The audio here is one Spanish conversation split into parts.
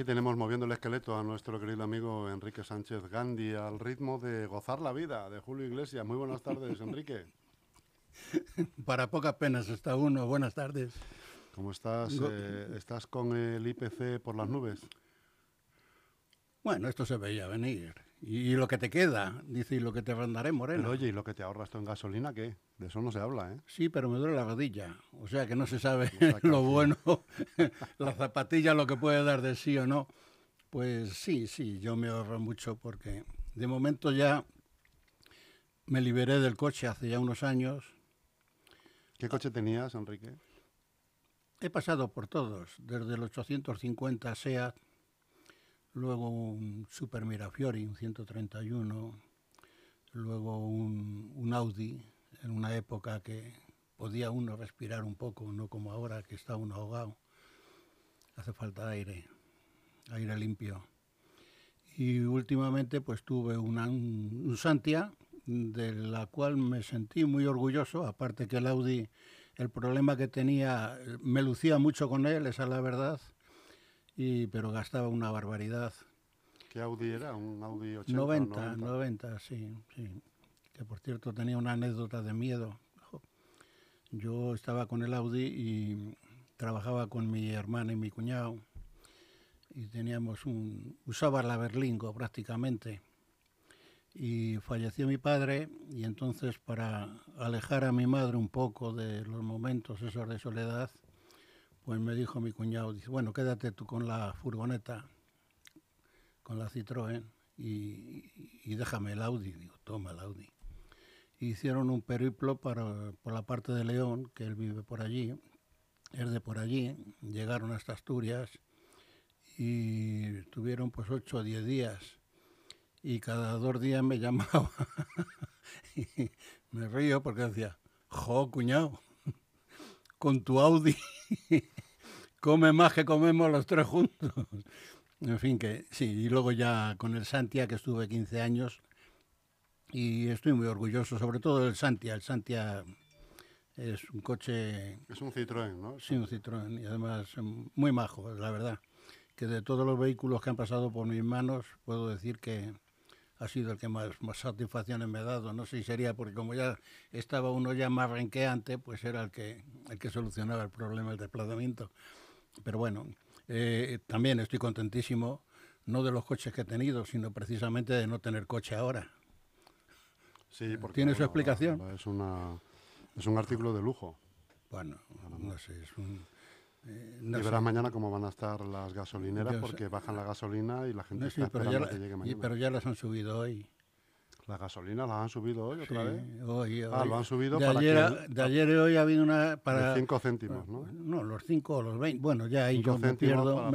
aquí tenemos moviendo el esqueleto a nuestro querido amigo Enrique Sánchez Gandhi al ritmo de Gozar la Vida de Julio Iglesias. Muy buenas tardes, Enrique. Para pocas penas está uno. Buenas tardes. ¿Cómo estás? Eh, ¿Estás con el IPC por las nubes? Bueno, esto se veía venir. Y, lo que te queda, dice, y lo que te rondaré, Moreno. Pero oye, ¿y lo que te ahorras tú en gasolina qué? De eso no se habla, ¿eh? Sí, pero me duele la rodilla. O sea que no se sabe que lo bueno, la zapatilla, lo que puede dar de sí o no. Pues sí, sí, yo me ahorro mucho porque de momento ya me liberé del coche hace ya unos años. ¿Qué coche tenías, Enrique? He pasado por todos, desde el 850 SEAT, luego un Super Mirafiori, un 131, luego un, un Audi, en una época que podía uno respirar un poco, no como ahora que está uno ahogado. Hace falta aire, aire limpio. Y últimamente pues tuve una, un, un Santia, de la cual me sentí muy orgulloso, aparte que el Audi el problema que tenía, me lucía mucho con él, esa es la verdad, y, pero gastaba una barbaridad. ¿Qué Audi era? ¿Un Audi 80? o 90, 90, sí, sí. Que por cierto tenía una anécdota de miedo. Yo estaba con el Audi y trabajaba con mi hermana y mi cuñado y teníamos un... usaba la Berlingo prácticamente. Y falleció mi padre y entonces para alejar a mi madre un poco de los momentos esos de soledad, pues me dijo mi cuñado, dice, bueno, quédate tú con la furgoneta, con la Citroën y, déjame el Audi. Digo, toma el Audi. Hicieron un periplo para, por la parte de León, que él vive por allí, es de por allí, llegaron hasta Asturias y estuvieron pues ocho o diez días y cada dos días me llamaba y me río porque decía, jo, cuñado, con tu Audi come más que comemos los tres juntos. En fin, que sí, y luego ya con el Santia, que estuve 15 años, y estoy muy orgulloso, sobre todo del Santia. El Santia es un coche, Es un Citroën, ¿no? sí, un Citroën, y además mm, muy majo, la verdad. Que de todos los vehículos que han pasado por mis manos, puedo decir que ha sido el que más, más satisfacciones me ha dado. No sé si sería porque como ya estaba uno ya más renqueante, pues era el que, el que solucionaba el problema del desplazamiento. Pero bueno, eh, también estoy contentísimo, no de los coches que he tenido, sino precisamente de no tener coche ahora. Sí, porque, ¿Tiene su explicación? Es, una, es un artículo de lujo. Bueno, no sé, es un... eh, no y sé. verás mañana cómo van a estar las gasolineras Yo sé. porque bajan la gasolina y la gente No, sí, está esperando la- que llegue y- mañana. pero ya las han subido hoy. ¿Las gasolinas las han subido hoy otra Sí, vez? hoy, Ah, lo han subido de para ayer, que de ayer y hoy ha habido una para De 5 céntimos, ¿no? no los 5 o los 20 bueno ya ahí yo me pierdo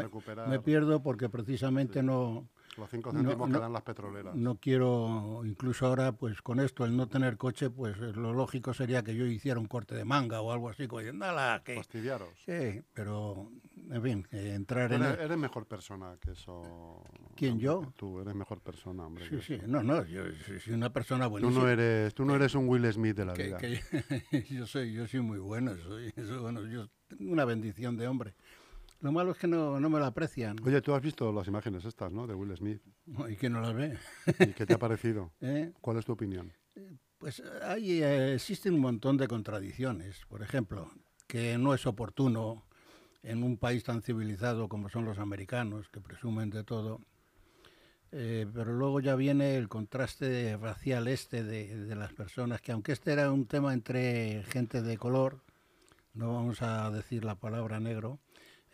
me pierdo porque precisamente no Los 5 No, céntimos que no, dan las petroleras. no quiero incluso ahora pues con esto el no tener coche pues eh, lo lógico sería que yo hiciera un corte de manga o algo así como diciendo "Ala, que Fastidiaros. sí pero en fin eh, entrar Tú en eres, el- eres mejor persona que eso. ¿Quién, yo? que Tú eres mejor persona, hombre. sí que sí no no yo soy soy una persona Tú buenísima no eres, tú no eres un Will Smith de la que, vida. que yo soy yo soy muy bueno soy eso, bueno yo una bendición de hombre lo malo es que no, no me lo aprecian Oye, tú has visto las imágenes estas, ¿no? De Will Smith. y que no las ve ¿Y qué te ha parecido? ¿eh? ¿Cuál es tu opinión? Pues ahí eh, existen un montón de contradicciones. Por ejemplo, que no es oportuno en un país tan civilizado como son los americanos, que presumen de todo. Eh, pero luego ya viene el contraste racial este de, de las personas, que aunque este era un tema entre gente de color, no vamos a decir la palabra negro,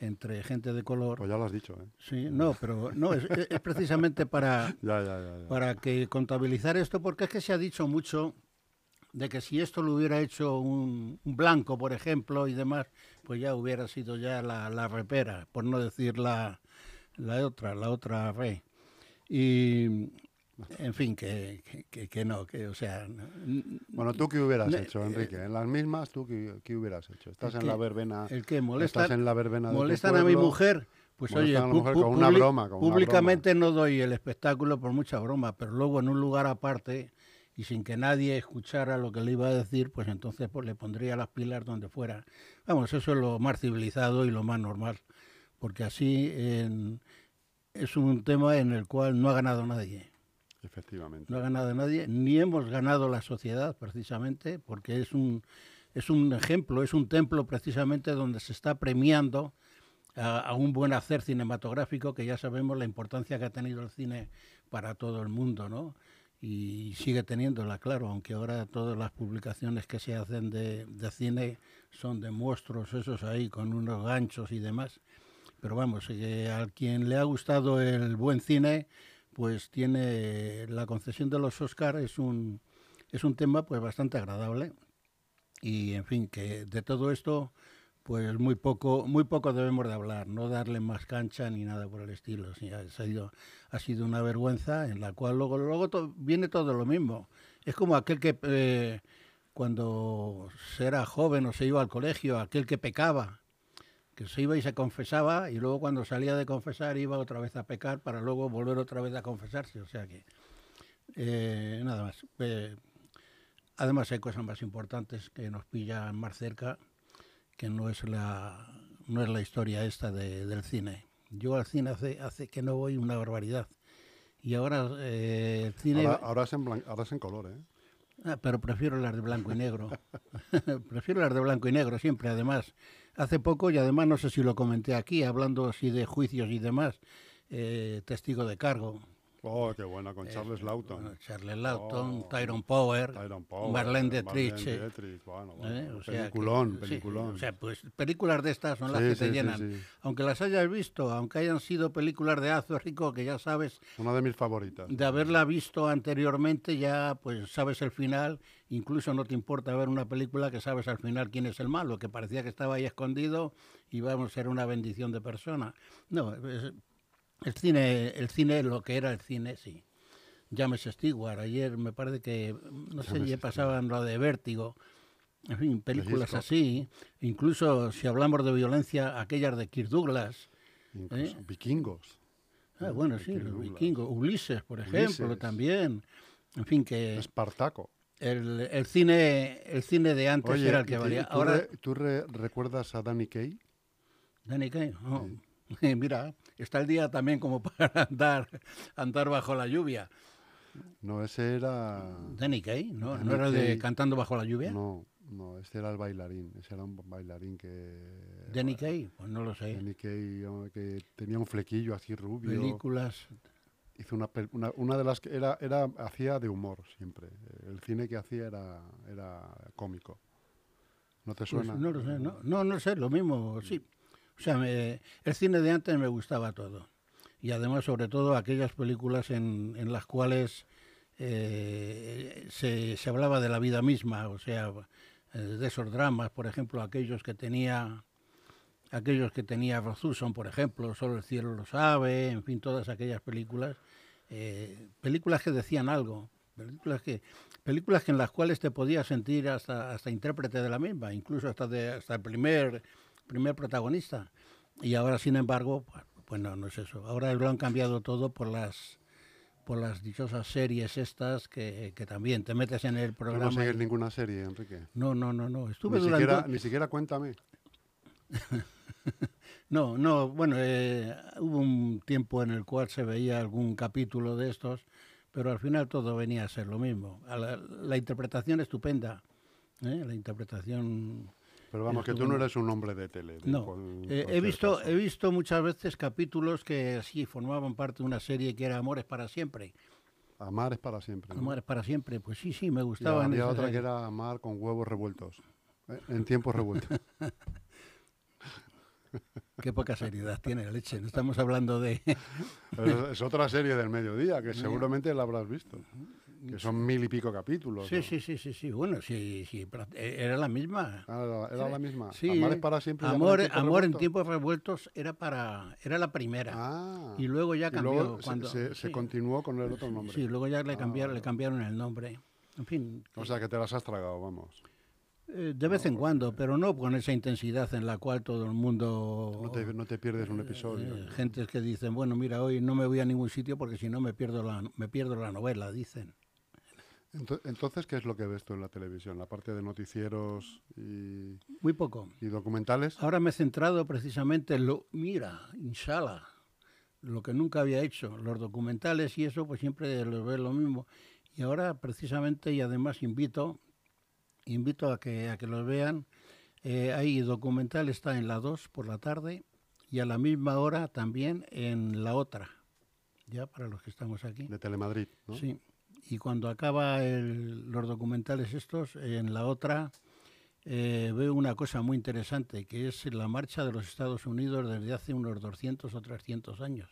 entre gente de color. Pues ya lo has dicho, ¿eh? Sí, no, pero no, es, es precisamente para, Ya, ya, ya. ya. para que contabilizar esto, porque es que se ha dicho mucho de que si esto lo hubiera hecho un, un blanco, por ejemplo, y demás, pues ya hubiera sido ya la, la repera, por no decir la, la otra, la otra re. Y, en fin, que, que- no, que, o sea, Bueno, ¿tú qué hubieras hecho, Enrique? En las mismas, ¿tú qué, qué hubieras hecho? ¿Estás ¿El en la verbena? el que molesta, ¿Estás en la verbena molestan a mi mujer, pues oye, Molestan a la mujer con una broma, con una públicamente no doy el espectáculo por mucha broma, pero luego en un lugar aparte y sin que nadie escuchara lo que le iba a decir, pues entonces pues le pondría las pilas donde fuera. Vamos, eso es lo más civilizado y lo más normal, porque así en- es un tema en el cual no ha ganado nadie. Efectivamente. No ha ganado nadie, ni hemos ganado la sociedad precisamente, porque es un, es un ejemplo, es un templo precisamente donde se está premiando a, un buen hacer cinematográfico, que ya sabemos la importancia que ha tenido el cine para todo el mundo, ¿no? Y sigue teniéndola, claro, aunque ahora todas las publicaciones que se hacen de, de cine son de monstruos esos ahí con unos ganchos y demás. Pero vamos, que a quien le ha gustado el buen cine, pues tiene la concesión de los Oscars es un es un tema pues bastante agradable. Y en fin que de todo esto pues muy poco muy poco debemos de hablar no darle más cancha ni nada por el estilo. Ha sido ha sido una vergüenza en la cual luego luego viene todo lo mismo. Es como aquel que eh, cuando se era joven o se iba al colegio aquel que pecaba que se iba y se confesaba y luego cuando salía de confesar iba otra vez a pecar para luego volver otra vez a confesarse. O sea que eh, nada más. Eh, además hay cosas más importantes que nos pillan más cerca que no es la no es la historia esta de- del cine. Yo al cine hace hace que no voy una barbaridad y ahora eh, el cine Ahora, ahora es en ahora es en color, ¿eh? Ah, pero prefiero las de blanco y negro. prefiero las de blanco y negro siempre, además. Hace poco, y además no sé si lo comenté aquí, hablando así de juicios y demás, eh, testigo de cargo. Oh, qué buena, con Charles Lawton. Bueno, Charles Lawton, Oh. Tyrone Power, Tyron Power, Marlene Dietrich. eh, Dietrich, bueno, bueno, ¿eh? O sea que- peliculón, sí, peliculón. o sea, pues películas de estas son las Sí, que te sí, sí, llenan. Aunque las hayas visto, aunque hayan sido películas de Azo Rico, que ya sabes Una de mis favoritas. de haberla visto anteriormente ya pues sabes el final, incluso no te importa ver una película que sabes al final quién es el malo, que parecía que estaba ahí escondido y vamos a ser una bendición de persona. No, es- el cine, el cine lo que era el cine, sí. James Stewart, ayer me parece que, no sé, ya pasaban lo de Vértigo, en fin, películas así, incluso si hablamos de violencia, aquellas de Kirk Douglas, Incluso ¿eh? Vikingos. Ah, bueno, sí, los vikingos, Ulises, por ejemplo, Ulises. también. En fin, que Espartaco. El, el cine el cine de antes Oye, era el ¿y que valía. ¿tú, Ahora, re- ¿tú re- recuerdas a Danny Kaye? Danny Kaye, oh, mira, está el día también como para andar andar bajo la lluvia. No, ese era... Danny Kaye, ¿no? Danny ¿No era de. Cantando bajo la lluvia? No, no, ese era el bailarín. Ese era un bailarín que... Danny Kaye, pues no lo sé. Danny Kaye, que tenía un flequillo así rubio. Películas, Hizo una, una, una de las que era, era, hacía de humor siempre. El cine que hacía era, era cómico. ¿No te pues suena? no lo sé, no, no, no sé, lo mismo, sí. O sea, me- el cine de antes me gustaba todo. Y además, sobre todo, aquellas películas en, en las cuales eh, se, se hablaba de la vida misma, o sea, eh, de esos dramas, por ejemplo, aquellos que tenía aquellos que tenía Rothusson, por ejemplo, Solo el cielo lo sabe, en fin, todas aquellas películas, eh, películas que decían algo, películas que películas que en las cuales te podías sentir hasta hasta intérprete de la misma, incluso hasta de hasta el primer primer protagonista. Y ahora, sin embargo, pues, pues no, no es eso. Ahora lo han cambiado todo por las por las dichosas series estas que, que también te metes en el Tú no programa. sigues y- ninguna serie, Enrique. No, no, no, no. Estuve Ni durante siquiera, ni siquiera cuéntame. No, no, bueno, eh, hubo un tiempo en el cual se veía algún capítulo de estos, pero al final todo venía a ser lo mismo. La, la interpretación estupenda, ¿eh? la interpretación... Pero vamos, que tú no eres un hombre de tele. de No, cual- eh, he, visto, caso. he visto muchas veces capítulos que sí formaban parte de una serie que era Amores para siempre. Amar es para siempre. ¿no? Amores para siempre, pues sí, sí, me Y gustaban. había esas otra que era amar con huevos revueltos. En tiempos revueltos. Qué poca seriedad tiene la leche. No estamos hablando de... es, otra serie del mediodía que seguramente la habrás visto. que son mil y pico capítulos. Sí, ¿no? sí, sí, sí, sí. Bueno, sí, sí, eh, era la misma. Ah, era, era la misma. Sí, es para siempre. Amor, en tiempos Amor en tiempos revueltos era para era la primera. Ah. y luego ya cambió luego cuando se, se sí, continuó con el otro nombre. Sí, luego ya le Ah, cambiaron, le vale. cambiaron el nombre. En fin, O sea que te las has tragado, vamos. Eh, de vez en cuando, pero no con esa intensidad en la cual todo el mundo No te, no te pierdes un episodio. eh, gentes que dicen, bueno, mira, hoy no me voy a ningún sitio porque si no me pierdo la me pierdo la novela, dicen. Ento- Entonces, ¿qué es lo que ves tú en la televisión? La parte de noticieros y, Muy poco. y documentales. Ahora me he centrado precisamente en lo, mira, inshallah, lo que nunca había hecho, los documentales y eso, pues siempre los veo lo mismo. Y ahora precisamente, y además invito, invito a que, a que los vean, eh, hay documental, está en la 2 por la tarde y a la misma hora también en la otra, ya para los que estamos aquí. De Telemadrid, ¿no? Sí, y cuando acaba el- los documentales estos, en la otra eh, veo una cosa muy interesante, que es la marcha de los Estados Unidos desde hace unos 200 o 300 años.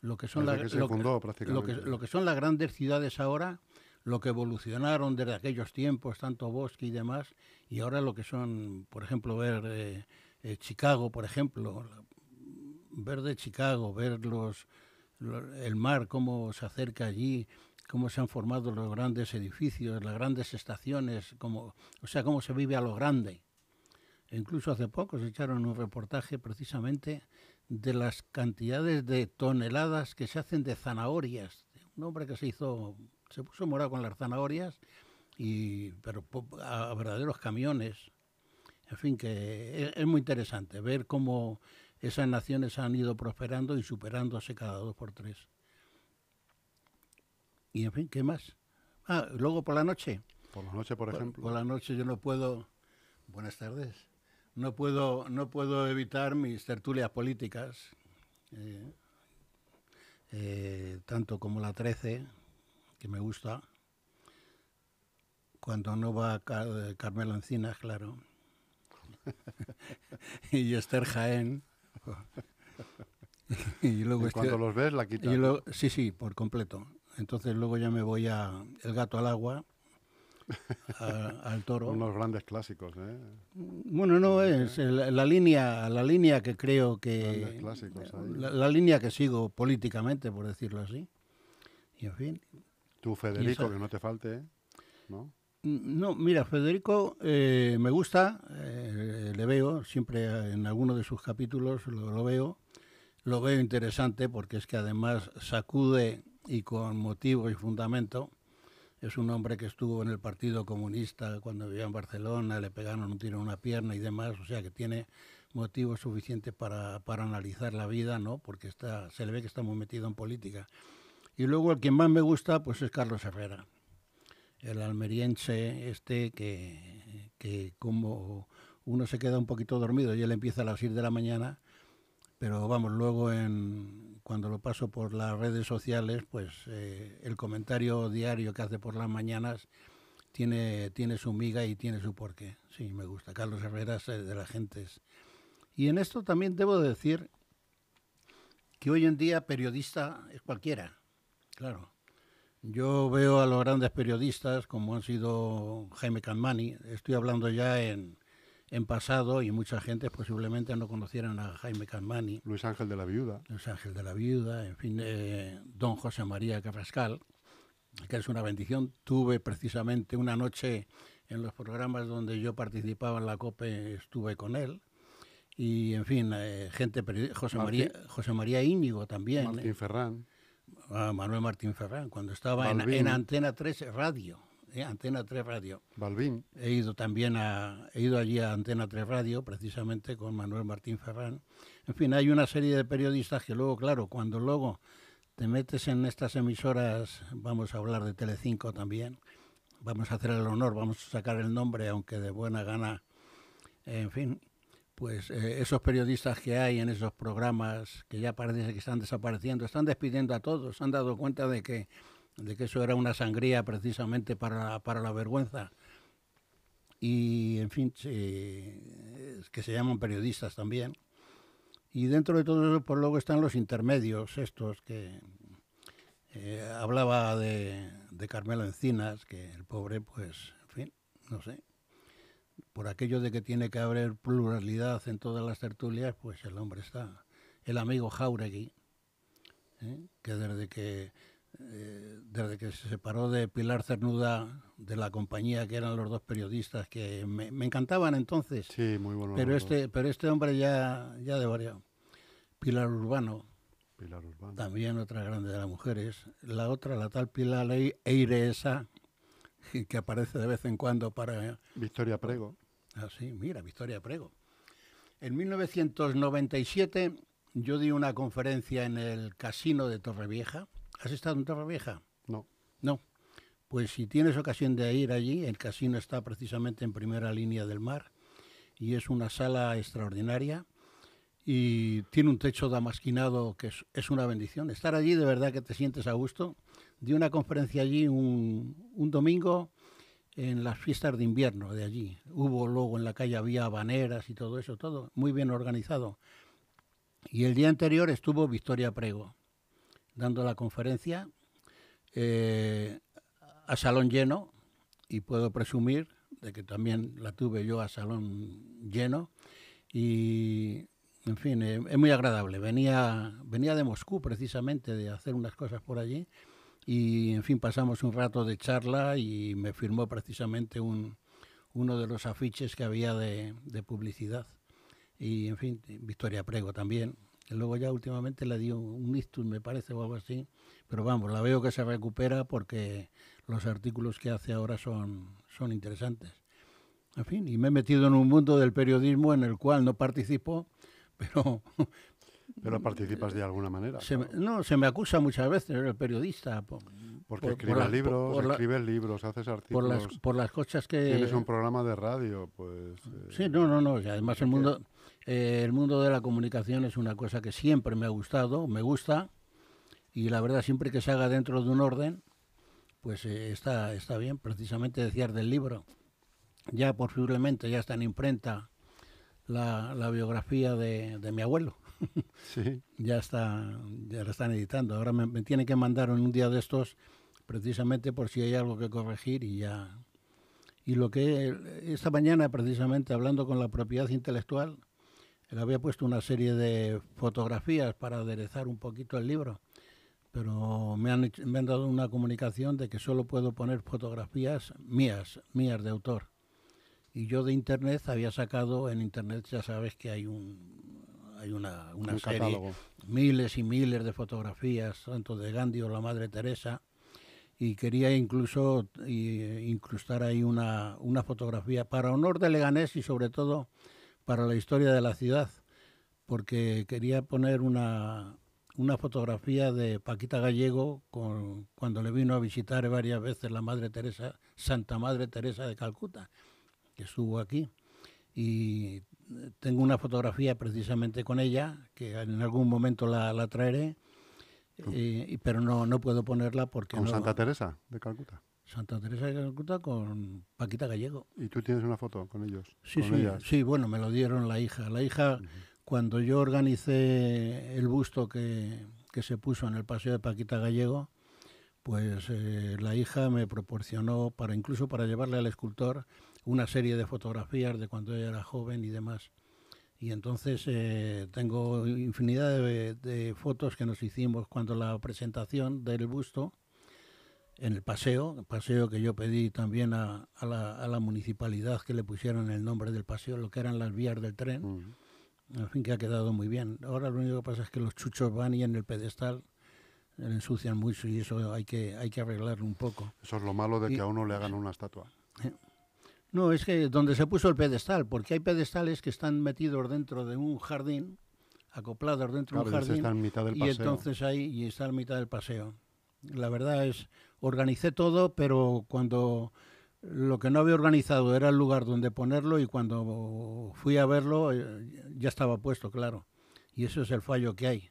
Lo que son, la- que lo, fundó lo que, lo que son las grandes ciudades ahora, lo que evolucionaron desde aquellos tiempos, tanto bosque y demás, y ahora lo que son, por ejemplo, ver eh, eh, Chicago, por ejemplo, ver de Chicago, ver los, lo- el mar, cómo se acerca allí, cómo se han formado los grandes edificios, las grandes estaciones, cómo, o sea, cómo se vive a lo grande. E incluso hace poco se echaron un reportaje precisamente de las cantidades de toneladas que se hacen de zanahorias. Un hombre que se hizo, se puso morado con las zanahorias, y, pero a, a verdaderos camiones. En fin, que es, es muy interesante ver cómo esas naciones han ido prosperando y superándose cada dos por tres. Y en fin, ¿qué más? Ah, luego por la noche. Por la noche, por Por- ejemplo. Por la noche yo no puedo. Buenas tardes. No puedo, no puedo evitar mis tertulias políticas, eh, eh, tanto como la 13, que me gusta. Cuando no va Car- Carmelo Encinas, claro. y Esther Jaén. y luego En este- cuanto los ves, la quitas. y sí, sí, por completo. Entonces luego ya me voy a El gato al agua, a- al toro. Unos grandes clásicos, ¿eh? Bueno, no es el- la línea, la línea que creo que la, la línea que sigo políticamente, por decirlo así. Y en fin, Tú, Federico, que no te falte, ¿eh? ¿no? no, mira, Federico eh, me gusta, eh, le veo siempre en alguno de sus capítulos lo, lo veo, lo veo interesante porque es que además sacude y con motivo y fundamento. Es un hombre que estuvo en el Partido Comunista cuando vivía en Barcelona, le pegaron un tiro en una pierna y demás, o sea que tiene motivos suficientes para, para analizar la vida, ¿no? Porque está, se le ve que está muy metido en política. Y luego el que más me gusta, pues es Carlos Herrera, el almeriense este que, que como uno se queda un poquito dormido y él empieza a las 6 de la mañana, pero vamos, luego en, cuando lo paso por las redes sociales, pues eh, el comentario diario que hace por las mañanas tiene, tiene su miga y tiene su porqué. Sí, me gusta. Carlos Herrera es eh, de las gentes. Y en esto también debo decir que hoy en día periodista es cualquiera, claro. Yo veo a los grandes periodistas como han sido Jaime Canmani, estoy hablando ya en, en pasado y mucha gente posiblemente no conocieran a Jaime Canmani, Luis Ángel de la Viuda. Luis Ángel de la Viuda, en fin, eh, don José María Carrascal, que es una bendición. Tuve precisamente una noche en los programas donde yo participaba en la COPE, estuve con él. Y, en fin, eh, gente, José María, José María Íñigo también. Martín eh, Ferrán. A Manuel Martín Ferrán, cuando estaba en, Antena 3 Radio. eh, Antena 3 Radio. Balbín. He ido también a, he ido allí a Antena 3 Radio, precisamente con Manuel Martín Ferrán. En fin, hay una serie de periodistas que luego, claro, cuando luego te metes en estas emisoras, vamos a hablar de Telecinco también, vamos a hacer el honor, vamos a sacar el nombre, aunque de buena gana, en fin, pues eh, esos periodistas que hay en esos programas que ya parece que están desapareciendo, están despidiendo a todos, han dado cuenta de que, de que eso era una sangría precisamente para, para la vergüenza. Y, en fin, que se llaman periodistas también. Y dentro de todo eso, pues luego están los intermedios, estos que eh, hablaba de, de Carmelo Encinas, que el pobre, pues, en fin, no sé. Por aquello de que tiene que haber pluralidad en todas las tertulias, pues el hombre está. El amigo Jauregui, ¿eh? que desde que eh, desde que se separó de Pilar Cernuda de la compañía, que eran los dos periodistas que me, me encantaban entonces, Sí, muy bueno. pero este, pero este hombre ya, ya de variado. Pilar Urbano, Pilar Urbano. también otra grande de las mujeres. La otra, la tal Pilar Ei- Eire esa, que aparece de vez en cuando para... Victoria Prego. Así, mira, Victoria Prego. En 1997 yo di una conferencia en el casino de Torrevieja. ¿Has estado en Torrevieja? No. No. Pues si tienes ocasión de ir allí, el casino está precisamente en primera línea del mar y es una sala extraordinaria y tiene un techo damasquinado que es, es una bendición. Estar allí de verdad que te sientes a gusto. Di una conferencia allí un, un domingo en las fiestas de invierno de allí. Hubo luego en la calle había habaneras y todo eso, todo muy bien organizado. Y el día anterior estuvo Victoria Prego dando la conferencia eh, a salón lleno y puedo presumir de que también la tuve yo a salón lleno y en fin eh, es muy agradable venía venía de Moscú precisamente de hacer unas cosas por allí y en fin pasamos un rato de charla y me firmó precisamente un uno de los afiches que había de, de publicidad. Y en fin Victoria Prego también. Que luego ya últimamente le dio un ictus me parece o algo así. Pero vamos la veo que se recupera porque los artículos que hace ahora son son interesantes. En fin y me he metido en un mundo del periodismo en el cual no participo pero Pero participas de alguna manera. se me- claro. no se me acusa muchas veces el periodista por, Porque por- escribes por- libros, la- escribes libros, haces por artículos. las por las cosas que Tienes un programa de radio, pues. eh, Sí, no, no, no. y además el mundo, eh, el mundo de la comunicación es una cosa que siempre me ha gustado, me gusta, y la verdad siempre que se haga dentro de un orden, pues eh, está, está bien. Precisamente decías del libro, ya posiblemente ya está en imprenta la, la biografía de, de mi abuelo. Sí. Ya está, ya la están editando. Ahora me, me tienen que mandar en un día de estos, precisamente por si hay algo que corregir y ya. Y lo que esta mañana, precisamente hablando con la propiedad intelectual, le había puesto una serie de fotografías para aderezar un poquito el libro, pero me han, hecho- me han dado una comunicación de que solo puedo poner fotografías mías, mías de autor. Y yo de internet había sacado, en internet ya sabes que hay un hay una, una un serie, catálogo. miles y miles de fotografías, tanto de Gandhi o la Madre Teresa, y quería incluso y- incrustar ahí una, una fotografía para honor de Leganés y sobre todo para la historia de la ciudad, porque quería poner una, una fotografía de Paquita Gallego con, cuando le vino a visitar varias veces la Madre Teresa, Santa Madre Teresa de Calcuta, que estuvo aquí. Y eh, tengo una fotografía precisamente con ella, que en algún momento la, la traeré, eh, pero no, no puedo ponerla porque Con no- Santa Teresa de Calcuta. Santa Teresa de Calcuta con Paquita Gallego. Y tú tienes una foto con ellos. Sí, con sí, ellas. sí, bueno, me lo dieron la hija. La hija, cuando yo organicé el busto que, que se puso en el Paseo de Paquita Gallego, pues eh, la hija me proporcionó, para incluso para llevarle al escultor, una serie de fotografías de cuando ella era joven y demás. Y entonces eh, tengo infinidad de, de fotos que nos hicimos cuando la presentación del busto en el paseo, el paseo que yo pedí también a, a la, a la municipalidad que le pusieran el nombre del paseo, lo que eran las vías del tren, Mm. en fin, que ha quedado muy bien. Ahora lo único que pasa es que los chuchos van y en el pedestal le ensucian mucho y eso hay que, hay que arreglarlo un poco. Eso es lo malo de Y- que a uno le hagan una estatua. No, es que donde se puso el pedestal, porque hay pedestales que están metidos dentro de un jardín, acoplados dentro Claro, de un jardín, está en mitad del y paseo. entonces ahí y está a mitad del paseo. La verdad es, organicé todo, pero cuando lo que no había organizado era el lugar donde ponerlo y cuando fui a verlo eh, ya estaba puesto, claro. Y eso es el fallo que hay.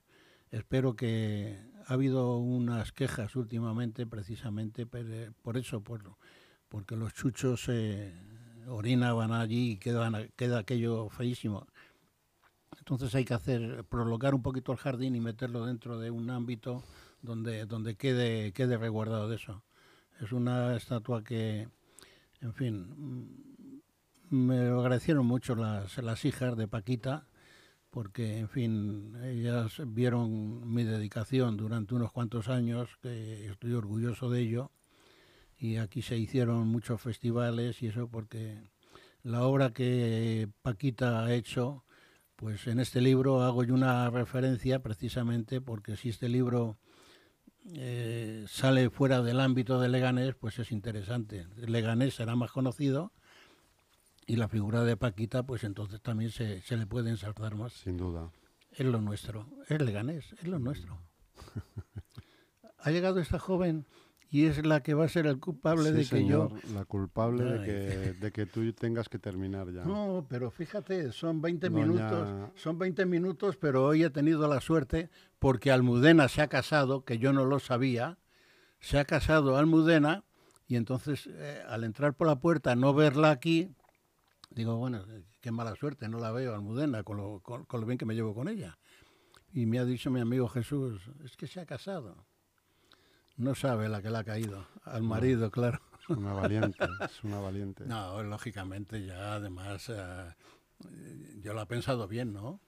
Espero que ha habido unas quejas últimamente precisamente per- por eso, por, porque los chuchos eh, orinaban allí y quedan, queda aquello feísimo. Entonces hay que hacer, prolongar un poquito el jardín y meterlo dentro de un ámbito donde, donde quede, quede resguardado de eso. Es una estatua que, en fin, mm, me lo agradecieron mucho las, las hijas de Paquita, porque, en fin, ellas vieron mi dedicación durante unos cuantos años, que estoy orgulloso de ello, y aquí se hicieron muchos festivales y eso porque la obra que Paquita ha hecho, pues en este libro hago yo una referencia precisamente porque si este libro eh, sale fuera del ámbito de Leganés, pues es interesante. Leganés será más conocido y la figura de Paquita, pues entonces también se, se le puede ensalzar más. Sin duda. Es lo nuestro, es Leganés, es lo nuestro. ha llegado esta joven y es la que va a ser el culpable Sí, de que señor, yo... La culpable de que, de que tú tengas que terminar ya. No, pero fíjate, son 20 Doña- minutos, son 20 minutos, pero hoy he tenido la suerte porque Almudena se ha casado, que yo no lo sabía, se ha casado Almudena y entonces eh, al entrar por la puerta no verla aquí, digo, bueno, eh, qué mala suerte, no la veo Almudena con lo, con- con lo bien que me llevo con ella. Y me ha dicho mi amigo Jesús, es que se ha casado. No sabe la que le ha caído, al marido, claro. Una valiente, es una valiente. No, lógicamente ya además eh, yo lo he pensado bien, ¿no?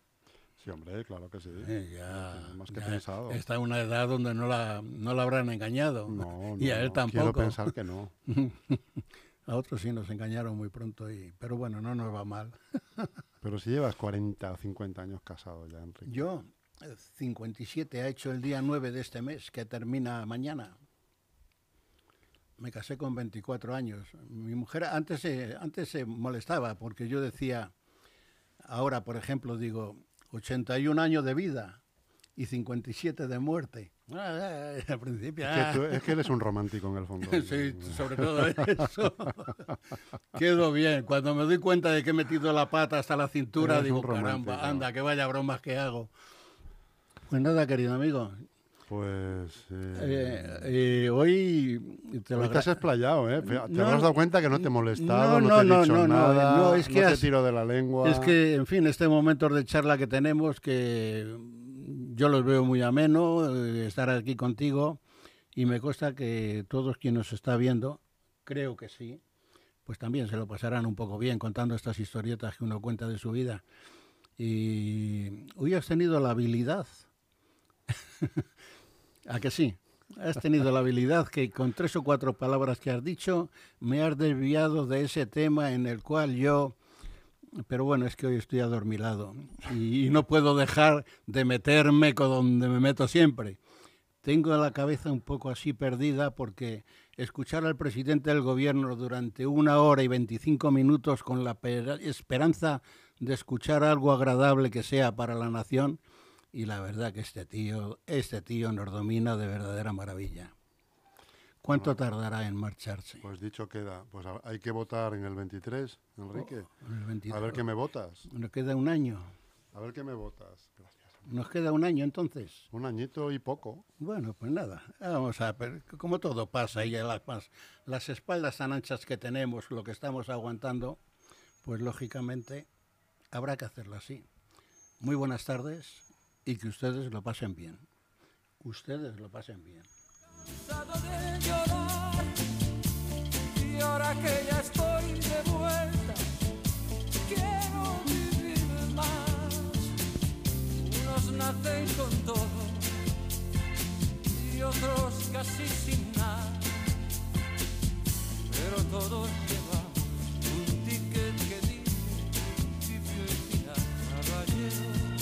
Sí, hombre, claro que sí. Eh, ya, más que ya pensado. está en una edad donde no la, no la habrán engañado. No, no, y a él tampoco. Quiero pensar que no. A otros sí nos engañaron muy pronto, y, pero bueno, no nos va mal. Pero si llevas 40 o 50 años casado ya, Enrique. Yo, 57, ha hecho el día 9 de este mes, que termina mañana. Me casé con 24 años. Mi mujer antes se, antes se molestaba porque yo decía, ahora por ejemplo digo, 81 años de vida y 57 de muerte. Ah, al principio... Es que, ah. tú- es que eres un romántico en el fondo. Sí, sobre todo eso. Quedo bien. Cuando me doy cuenta de que he metido la pata hasta la cintura, Eres digo, caramba, anda, que vaya bromas que hago. Pues nada, querido amigo. Pues. eh, eh, eh, hoy te lo hoy te has agra- explayado, ¿eh? Te No, habrás dado cuenta que no te he molestado, no, no, te he no, dicho no, no, nada, no, es que te tiro de la lengua. Es que, en fin, este momento de charla que tenemos, que yo los veo muy ameno, eh, estar aquí contigo, y me consta que todos quienes nos está viendo, creo que sí, pues también se lo pasarán un poco bien contando estas historietas que uno cuenta de su vida. Y hoy has tenido la habilidad, ¿a que sí? Has tenido la habilidad que con tres o cuatro palabras que has dicho me has desviado de ese tema en el cual yo pero bueno, es que hoy estoy adormilado y no puedo dejar de meterme con donde me meto siempre. Tengo la cabeza un poco así perdida porque escuchar al presidente del gobierno durante una hora y 25 minutos con la pera- esperanza de escuchar algo agradable que sea para la nación y la verdad que este tío, este tío nos domina de verdadera maravilla. ¿Cuánto tardará en marcharse? Pues dicho queda. Pues hay que votar en el 23, Enrique. En el 23. A ver qué me votas. Nos queda un año. A ver qué me votas. Gracias. Nos queda un año entonces. Un añito y poco. Bueno, pues nada, vamos a ver, como todo pasa y las, las espaldas tan anchas que tenemos, lo que estamos aguantando, pues lógicamente habrá que hacerlo así. Muy buenas tardes y que ustedes lo pasen bien. Ustedes lo pasen bien. de llorar y ahora que ya estoy de vuelta quiero vivir más unos nacen con todo y otros casi sin nada pero todos llevamos un ticket que dice sitio y final caballero